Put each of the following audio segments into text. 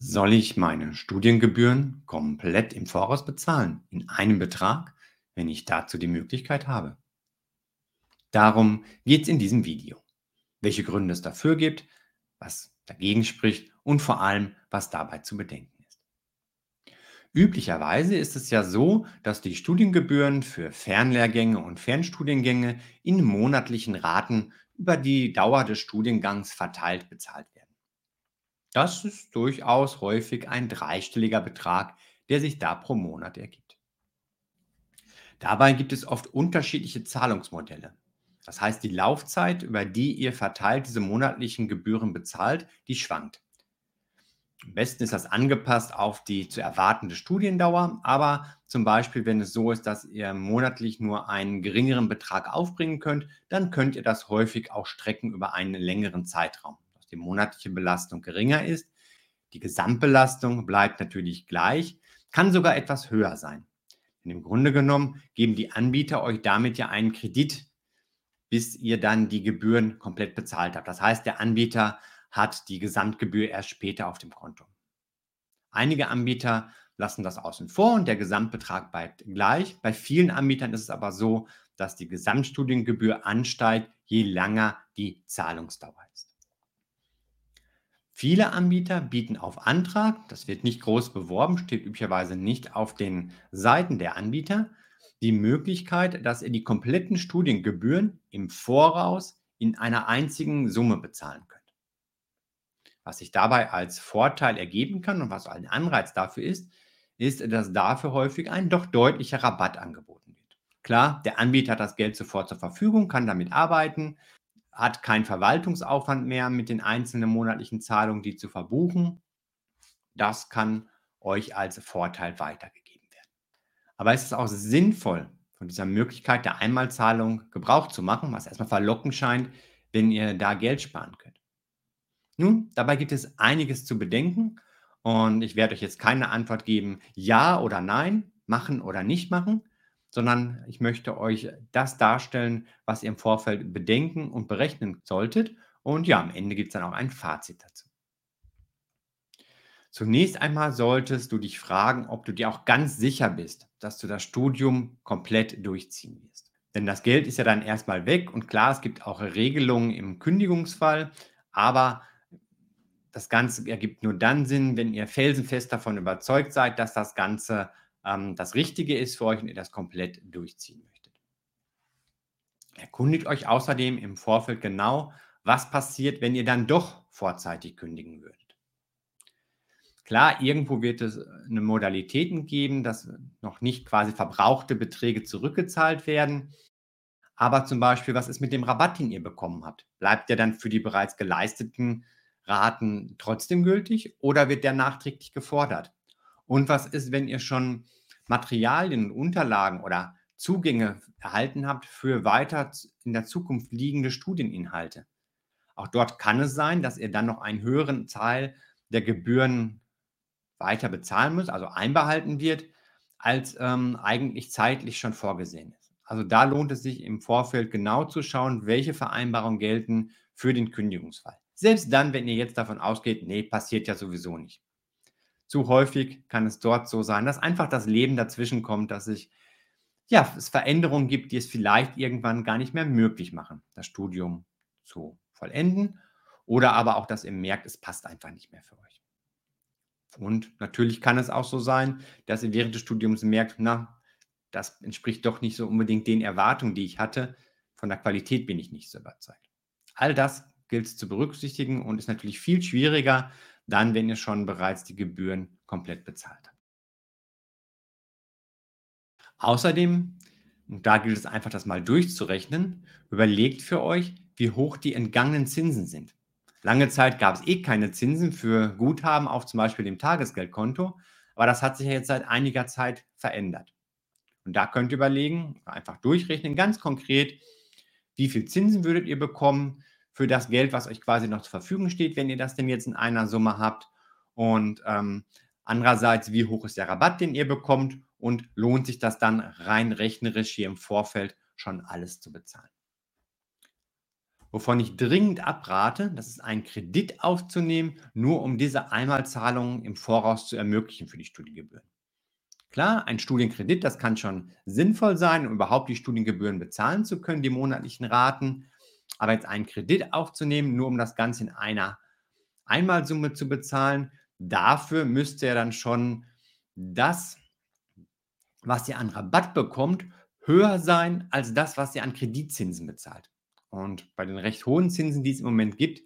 Soll ich meine Studiengebühren komplett im Voraus bezahlen, in einem Betrag, wenn ich dazu die Möglichkeit habe? Darum geht es in diesem Video. Welche Gründe es dafür gibt, was dagegen spricht und vor allem, was dabei zu bedenken ist. Üblicherweise ist es ja so, dass die Studiengebühren für Fernlehrgänge und Fernstudiengänge in monatlichen Raten über die Dauer des Studiengangs verteilt bezahlt werden. Das ist durchaus häufig ein dreistelliger Betrag, der sich da pro Monat ergibt. Dabei gibt es oft unterschiedliche Zahlungsmodelle. Das heißt, die Laufzeit, über die ihr verteilt diese monatlichen Gebühren bezahlt, die schwankt. Am besten ist das angepasst auf die zu erwartende Studiendauer, aber zum Beispiel, wenn es so ist, dass ihr monatlich nur einen geringeren Betrag aufbringen könnt, dann könnt ihr das häufig auch strecken über einen längeren Zeitraum die monatliche Belastung geringer ist. Die Gesamtbelastung bleibt natürlich gleich, kann sogar etwas höher sein. Denn im Grunde genommen geben die Anbieter euch damit ja einen Kredit, bis ihr dann die Gebühren komplett bezahlt habt. Das heißt, der Anbieter hat die Gesamtgebühr erst später auf dem Konto. Einige Anbieter lassen das außen vor und der Gesamtbetrag bleibt gleich. Bei vielen Anbietern ist es aber so, dass die Gesamtstudiengebühr ansteigt, je länger die Zahlungsdauer ist. Viele Anbieter bieten auf Antrag, das wird nicht groß beworben, steht üblicherweise nicht auf den Seiten der Anbieter, die Möglichkeit, dass ihr die kompletten Studiengebühren im Voraus in einer einzigen Summe bezahlen könnt. Was sich dabei als Vorteil ergeben kann und was ein Anreiz dafür ist, ist, dass dafür häufig ein doch deutlicher Rabatt angeboten wird. Klar, der Anbieter hat das Geld sofort zur Verfügung, kann damit arbeiten, hat keinen Verwaltungsaufwand mehr mit den einzelnen monatlichen Zahlungen, die zu verbuchen. Das kann euch als Vorteil weitergegeben werden. Aber es ist auch sinnvoll, von dieser Möglichkeit der Einmalzahlung Gebrauch zu machen, was erstmal verlockend scheint, wenn ihr da Geld sparen könnt. Nun, dabei gibt es einiges zu bedenken und ich werde euch jetzt keine Antwort geben, ja oder nein, machen oder nicht machen, sondern ich möchte euch das darstellen, was ihr im Vorfeld bedenken und berechnen solltet. Und ja, am Ende gibt es dann auch ein Fazit dazu. Zunächst einmal solltest du dich fragen, ob du dir auch ganz sicher bist, dass du das Studium komplett durchziehen wirst. Denn das Geld ist ja dann erstmal weg und klar, es gibt auch Regelungen im Kündigungsfall, aber das Ganze ergibt nur dann Sinn, wenn ihr felsenfest davon überzeugt seid, dass das Ganze ähm, das Richtige ist für euch und ihr das komplett durchziehen möchtet. Erkundigt euch außerdem im Vorfeld genau, was passiert, wenn ihr dann doch vorzeitig kündigen würdet. Klar, irgendwo wird es eine Modalitäten geben, dass noch nicht quasi verbrauchte Beträge zurückgezahlt werden. Aber zum Beispiel, was ist mit dem Rabatt, den ihr bekommen habt? Bleibt der dann für die bereits geleisteten Raten trotzdem gültig oder wird der nachträglich gefordert? Und was ist, wenn ihr schon Materialien und Unterlagen oder Zugänge erhalten habt für weiter in der Zukunft liegende Studieninhalte? Auch dort kann es sein, dass ihr dann noch einen höheren Teil der Gebühren weiter bezahlen müsst, also einbehalten wird, als ähm, eigentlich zeitlich schon vorgesehen ist. Also da lohnt es sich im Vorfeld genau zu schauen, welche Vereinbarungen gelten für den Kündigungsfall. Selbst dann, wenn ihr jetzt davon ausgeht, nee, passiert ja sowieso nicht. Zu häufig kann es dort so sein, dass einfach das Leben dazwischen kommt, dass sich ja, es Veränderungen gibt, die es vielleicht irgendwann gar nicht mehr möglich machen, das Studium zu vollenden. Oder aber auch, dass ihr merkt, es passt einfach nicht mehr für euch. Und natürlich kann es auch so sein, dass ihr während des Studiums merkt, na, das entspricht doch nicht so unbedingt den Erwartungen, die ich hatte. Von der Qualität bin ich nicht so überzeugt. All das gilt es zu berücksichtigen und ist natürlich viel schwieriger, dann, wenn ihr schon bereits die Gebühren komplett bezahlt habt. Außerdem, und da gilt es einfach, das mal durchzurechnen, überlegt für euch, wie hoch die entgangenen Zinsen sind. Lange Zeit gab es eh keine Zinsen für Guthaben auf zum Beispiel dem Tagesgeldkonto, aber das hat sich ja jetzt seit einiger Zeit verändert. Und da könnt ihr überlegen, einfach durchrechnen, ganz konkret, wie viel Zinsen würdet ihr bekommen, für das Geld, was euch quasi noch zur Verfügung steht, wenn ihr das denn jetzt in einer Summe habt. Und ähm, andererseits, wie hoch ist der Rabatt, den ihr bekommt und lohnt sich das dann rein rechnerisch hier im Vorfeld schon alles zu bezahlen. Wovon ich dringend abrate, das ist einen Kredit aufzunehmen, nur um diese Einmalzahlungen im Voraus zu ermöglichen für die Studiengebühren. Klar, ein Studienkredit, das kann schon sinnvoll sein, um überhaupt die Studiengebühren bezahlen zu können, die monatlichen Raten. Aber jetzt einen Kredit aufzunehmen, nur um das Ganze in einer Einmalsumme zu bezahlen, dafür müsst ihr dann schon das, was ihr an Rabatt bekommt, höher sein als das, was ihr an Kreditzinsen bezahlt. Und bei den recht hohen Zinsen, die es im Moment gibt,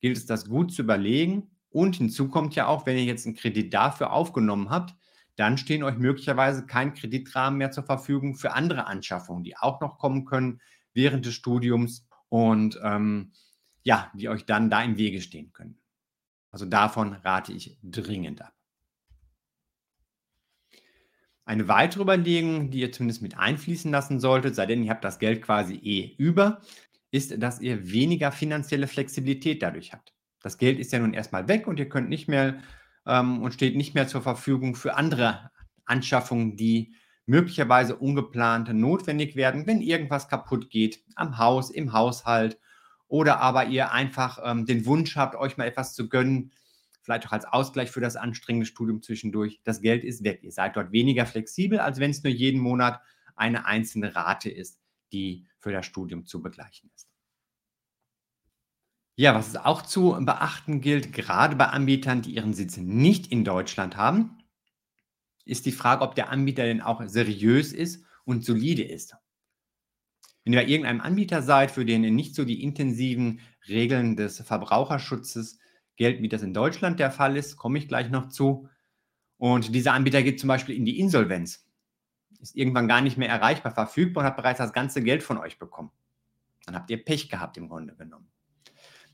gilt es, das gut zu überlegen. Und hinzu kommt ja auch, wenn ihr jetzt einen Kredit dafür aufgenommen habt, dann stehen euch möglicherweise kein Kreditrahmen mehr zur Verfügung für andere Anschaffungen, die auch noch kommen können während des Studiums und ähm, ja, die euch dann da im Wege stehen können. Also davon rate ich dringend ab. Eine weitere Überlegung, die ihr zumindest mit einfließen lassen solltet, sei denn ihr habt das Geld quasi eh über, ist, dass ihr weniger finanzielle Flexibilität dadurch habt. Das Geld ist ja nun erstmal weg und ihr könnt nicht mehr ähm, und steht nicht mehr zur Verfügung für andere Anschaffungen, die möglicherweise ungeplant notwendig werden, wenn irgendwas kaputt geht am Haus, im Haushalt oder aber ihr einfach ähm, den Wunsch habt, euch mal etwas zu gönnen, vielleicht auch als Ausgleich für das anstrengende Studium zwischendurch. Das Geld ist weg. Ihr seid dort weniger flexibel, als wenn es nur jeden Monat eine einzelne Rate ist, die für das Studium zu begleichen ist. Ja, was es auch zu beachten gilt, gerade bei Anbietern, die ihren Sitz nicht in Deutschland haben, ist die Frage, ob der Anbieter denn auch seriös ist und solide ist. Wenn ihr bei irgendeinem Anbieter seid, für den nicht so die intensiven Regeln des Verbraucherschutzes gelten, wie das in Deutschland der Fall ist, komme ich gleich noch zu. Und dieser Anbieter geht zum Beispiel in die Insolvenz, ist irgendwann gar nicht mehr erreichbar, verfügbar und hat bereits das ganze Geld von euch bekommen. Dann habt ihr Pech gehabt im Grunde genommen.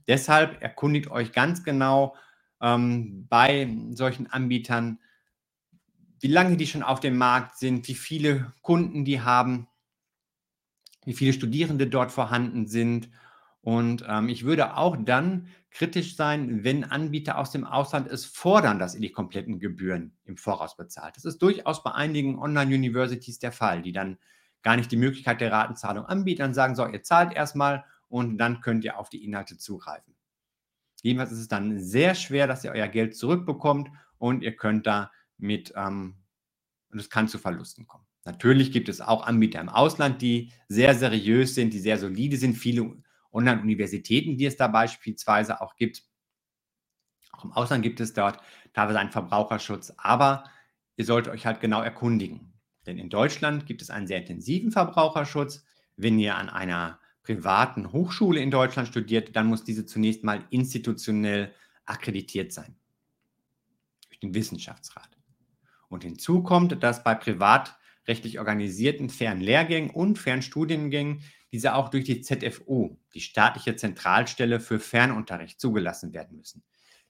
Deshalb erkundigt euch ganz genau ähm, bei solchen Anbietern, wie lange die schon auf dem Markt sind, wie viele Kunden die haben, wie viele Studierende dort vorhanden sind. Und ähm, ich würde auch dann kritisch sein, wenn Anbieter aus dem Ausland es fordern, dass ihr die kompletten Gebühren im Voraus bezahlt. Das ist durchaus bei einigen Online-Universities der Fall, die dann gar nicht die Möglichkeit der Ratenzahlung anbieten, dann sagen, so, ihr zahlt erstmal und dann könnt ihr auf die Inhalte zugreifen. Jedenfalls ist es dann sehr schwer, dass ihr euer Geld zurückbekommt und ihr könnt da mit, ähm, und es kann zu Verlusten kommen. Natürlich gibt es auch Anbieter im Ausland, die sehr seriös sind, die sehr solide sind. Viele Online-Universitäten, die es da beispielsweise auch gibt. Auch im Ausland gibt es dort teilweise einen Verbraucherschutz, aber ihr solltet euch halt genau erkundigen. Denn in Deutschland gibt es einen sehr intensiven Verbraucherschutz. Wenn ihr an einer privaten Hochschule in Deutschland studiert, dann muss diese zunächst mal institutionell akkreditiert sein durch den Wissenschaftsrat. Und hinzu kommt, dass bei privatrechtlich organisierten Fernlehrgängen und Fernstudiengängen diese auch durch die ZFU, die staatliche Zentralstelle für Fernunterricht, zugelassen werden müssen.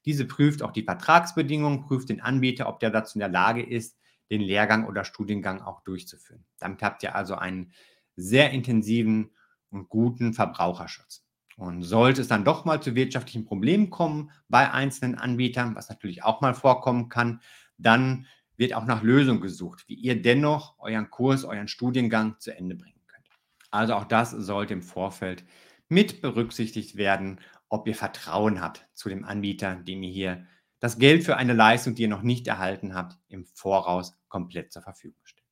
Diese prüft auch die Vertragsbedingungen, prüft den Anbieter, ob der dazu in der Lage ist, den Lehrgang oder Studiengang auch durchzuführen. Damit habt ihr also einen sehr intensiven und guten Verbraucherschutz. Und sollte es dann doch mal zu wirtschaftlichen Problemen kommen bei einzelnen Anbietern, was natürlich auch mal vorkommen kann, dann wird auch nach Lösungen gesucht, wie ihr dennoch euren Kurs, euren Studiengang zu Ende bringen könnt. Also auch das sollte im Vorfeld mit berücksichtigt werden, ob ihr Vertrauen habt zu dem Anbieter, dem ihr hier das Geld für eine Leistung, die ihr noch nicht erhalten habt, im Voraus komplett zur Verfügung stellt.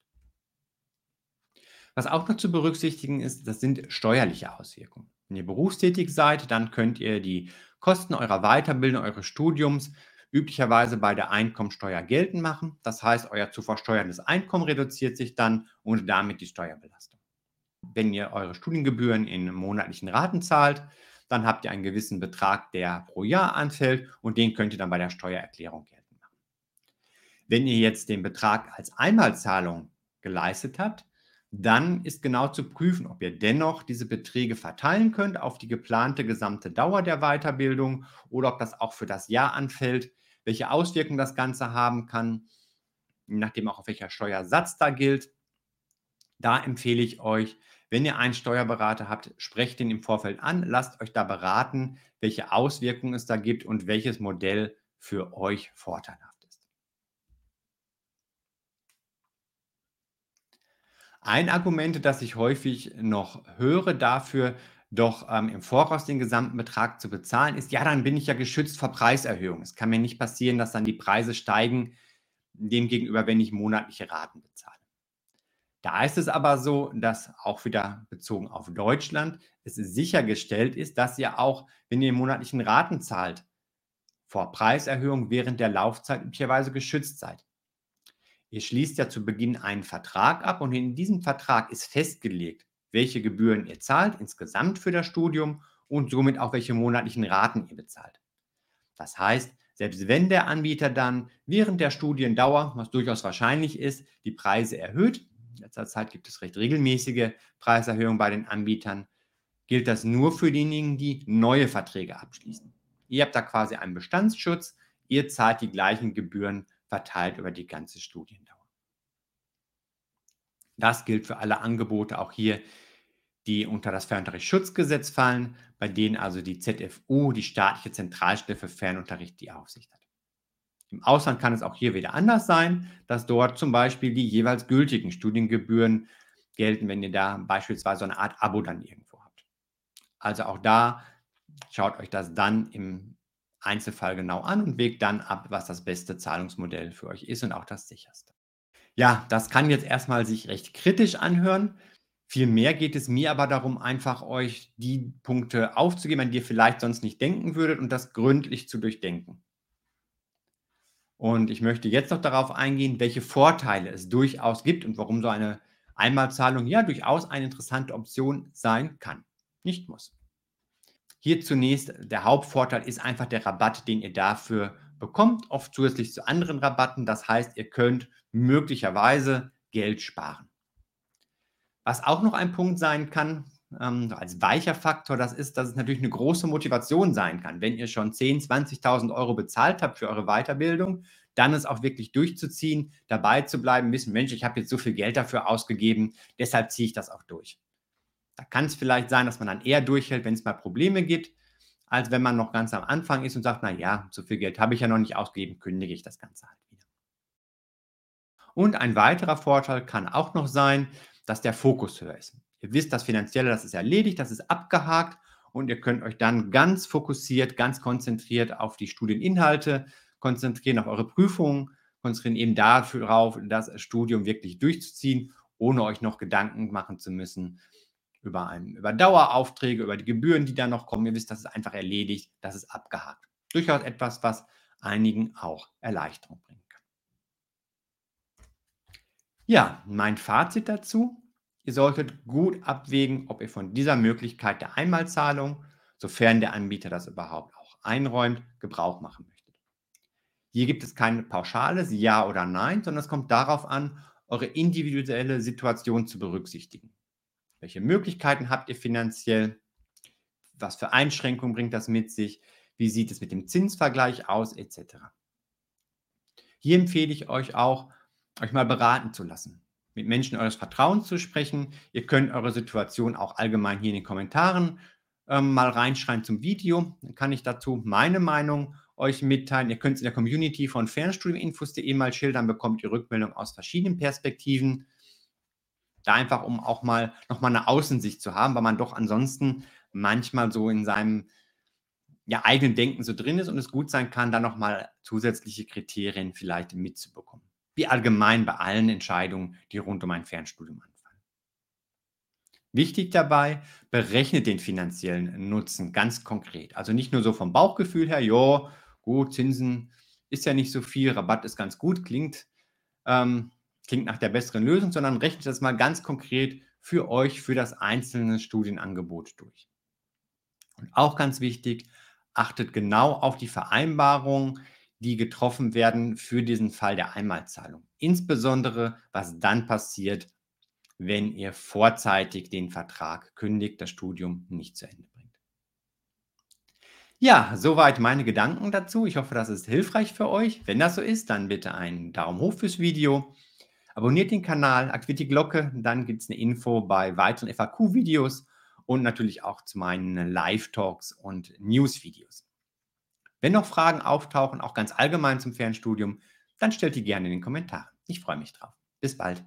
Was auch noch zu berücksichtigen ist, das sind steuerliche Auswirkungen. Wenn ihr berufstätig seid, dann könnt ihr die Kosten eurer Weiterbildung, eures Studiums üblicherweise bei der Einkommensteuer geltend machen. Das heißt, euer zu versteuerndes Einkommen reduziert sich dann und damit die Steuerbelastung. Wenn ihr eure Studiengebühren in monatlichen Raten zahlt, dann habt ihr einen gewissen Betrag, der pro Jahr anfällt und den könnt ihr dann bei der Steuererklärung geltend machen. Wenn ihr jetzt den Betrag als Einmalzahlung geleistet habt, dann ist genau zu prüfen, ob ihr dennoch diese Beträge verteilen könnt auf die geplante gesamte Dauer der Weiterbildung oder ob das auch für das Jahr anfällt, welche Auswirkungen das Ganze haben kann, je nachdem auch auf welcher Steuersatz da gilt. Da empfehle ich euch, wenn ihr einen Steuerberater habt, sprecht den im Vorfeld an, lasst euch da beraten, welche Auswirkungen es da gibt und welches Modell für euch vorteilhaft Ein Argument, das ich häufig noch höre dafür, doch ähm, im Voraus den gesamten Betrag zu bezahlen, ist, ja, dann bin ich ja geschützt vor Preiserhöhungen. Es kann mir nicht passieren, dass dann die Preise steigen, demgegenüber, wenn ich monatliche Raten bezahle. Da ist es aber so, dass auch wieder bezogen auf Deutschland es sichergestellt ist, dass ihr auch, wenn ihr monatlichen Raten zahlt, vor Preiserhöhungen während der Laufzeit üblicherweise geschützt seid. Ihr schließt ja zu Beginn einen Vertrag ab und in diesem Vertrag ist festgelegt, welche Gebühren ihr zahlt insgesamt für das Studium und somit auch welche monatlichen Raten ihr bezahlt. Das heißt, selbst wenn der Anbieter dann während der Studiendauer, was durchaus wahrscheinlich ist, die Preise erhöht, in letzter Zeit gibt es recht regelmäßige Preiserhöhungen bei den Anbietern, gilt das nur für diejenigen, die neue Verträge abschließen. Ihr habt da quasi einen Bestandsschutz, ihr zahlt die gleichen Gebühren verteilt über die ganze Studiendauer. Das gilt für alle Angebote, auch hier, die unter das Fernunterrichtsschutzgesetz fallen, bei denen also die ZFU, die staatliche Zentralstelle für Fernunterricht, die Aufsicht hat. Im Ausland kann es auch hier wieder anders sein, dass dort zum Beispiel die jeweils gültigen Studiengebühren gelten, wenn ihr da beispielsweise eine Art Abo dann irgendwo habt. Also auch da schaut euch das dann im Einzelfall genau an und wägt dann ab, was das beste Zahlungsmodell für euch ist und auch das sicherste. Ja, das kann jetzt erstmal sich recht kritisch anhören. Vielmehr geht es mir aber darum, einfach euch die Punkte aufzugeben, an die ihr vielleicht sonst nicht denken würdet und das gründlich zu durchdenken. Und ich möchte jetzt noch darauf eingehen, welche Vorteile es durchaus gibt und warum so eine Einmalzahlung ja durchaus eine interessante Option sein kann. Nicht muss. Hier zunächst der Hauptvorteil ist einfach der Rabatt, den ihr dafür bekommt, oft zusätzlich zu anderen Rabatten. Das heißt, ihr könnt möglicherweise Geld sparen. Was auch noch ein Punkt sein kann, ähm, als weicher Faktor, das ist, dass es natürlich eine große Motivation sein kann. Wenn ihr schon 10.000, 20.000 Euro bezahlt habt für eure Weiterbildung, dann es auch wirklich durchzuziehen, dabei zu bleiben, wissen, Mensch, ich habe jetzt so viel Geld dafür ausgegeben, deshalb ziehe ich das auch durch. Da kann es vielleicht sein, dass man dann eher durchhält, wenn es mal Probleme gibt, als wenn man noch ganz am Anfang ist und sagt, na ja, so viel Geld habe ich ja noch nicht ausgegeben, kündige ich das Ganze halt. Und ein weiterer Vorteil kann auch noch sein, dass der Fokus höher ist. Ihr wisst, das Finanzielle, das ist erledigt, das ist abgehakt und ihr könnt euch dann ganz fokussiert, ganz konzentriert auf die Studieninhalte konzentrieren, auf eure Prüfungen, konzentrieren eben darauf, das Studium wirklich durchzuziehen, ohne euch noch Gedanken machen zu müssen über, ein, über Daueraufträge, über die Gebühren, die da noch kommen. Ihr wisst, das ist einfach erledigt, das ist abgehakt. Durchaus etwas, was einigen auch Erleichterung bringt. Ja, mein Fazit dazu. Ihr solltet gut abwägen, ob ihr von dieser Möglichkeit der Einmalzahlung, sofern der Anbieter das überhaupt auch einräumt, Gebrauch machen möchtet. Hier gibt es kein pauschales Ja oder Nein, sondern es kommt darauf an, eure individuelle Situation zu berücksichtigen. Welche Möglichkeiten habt ihr finanziell? Was für Einschränkungen bringt das mit sich? Wie sieht es mit dem Zinsvergleich aus, etc. Hier empfehle ich euch auch, euch mal beraten zu lassen, mit Menschen eures Vertrauens zu sprechen. Ihr könnt eure Situation auch allgemein hier in den Kommentaren ähm, mal reinschreiben zum Video. Dann kann ich dazu meine Meinung euch mitteilen. Ihr könnt es in der Community von fernstudiuminfos.de mal schildern, bekommt ihr Rückmeldung aus verschiedenen Perspektiven. Da einfach, um auch mal nochmal eine Außensicht zu haben, weil man doch ansonsten manchmal so in seinem ja, eigenen Denken so drin ist und es gut sein kann, da nochmal zusätzliche Kriterien vielleicht mitzubekommen wie allgemein bei allen Entscheidungen, die rund um ein Fernstudium anfallen. Wichtig dabei, berechnet den finanziellen Nutzen ganz konkret. Also nicht nur so vom Bauchgefühl her, ja, gut, Zinsen ist ja nicht so viel, Rabatt ist ganz gut, klingt, ähm, klingt nach der besseren Lösung, sondern rechnet das mal ganz konkret für euch, für das einzelne Studienangebot durch. Und auch ganz wichtig, achtet genau auf die Vereinbarung, die getroffen werden für diesen Fall der Einmalzahlung. Insbesondere, was dann passiert, wenn ihr vorzeitig den Vertrag kündigt, das Studium nicht zu Ende bringt. Ja, soweit meine Gedanken dazu. Ich hoffe, das ist hilfreich für euch. Wenn das so ist, dann bitte einen Daumen hoch fürs Video. Abonniert den Kanal, aktiviert die Glocke, dann gibt es eine Info bei weiteren FAQ-Videos und natürlich auch zu meinen Live-Talks und News-Videos. Wenn noch Fragen auftauchen, auch ganz allgemein zum Fernstudium, dann stellt die gerne in den Kommentaren. Ich freue mich drauf. Bis bald.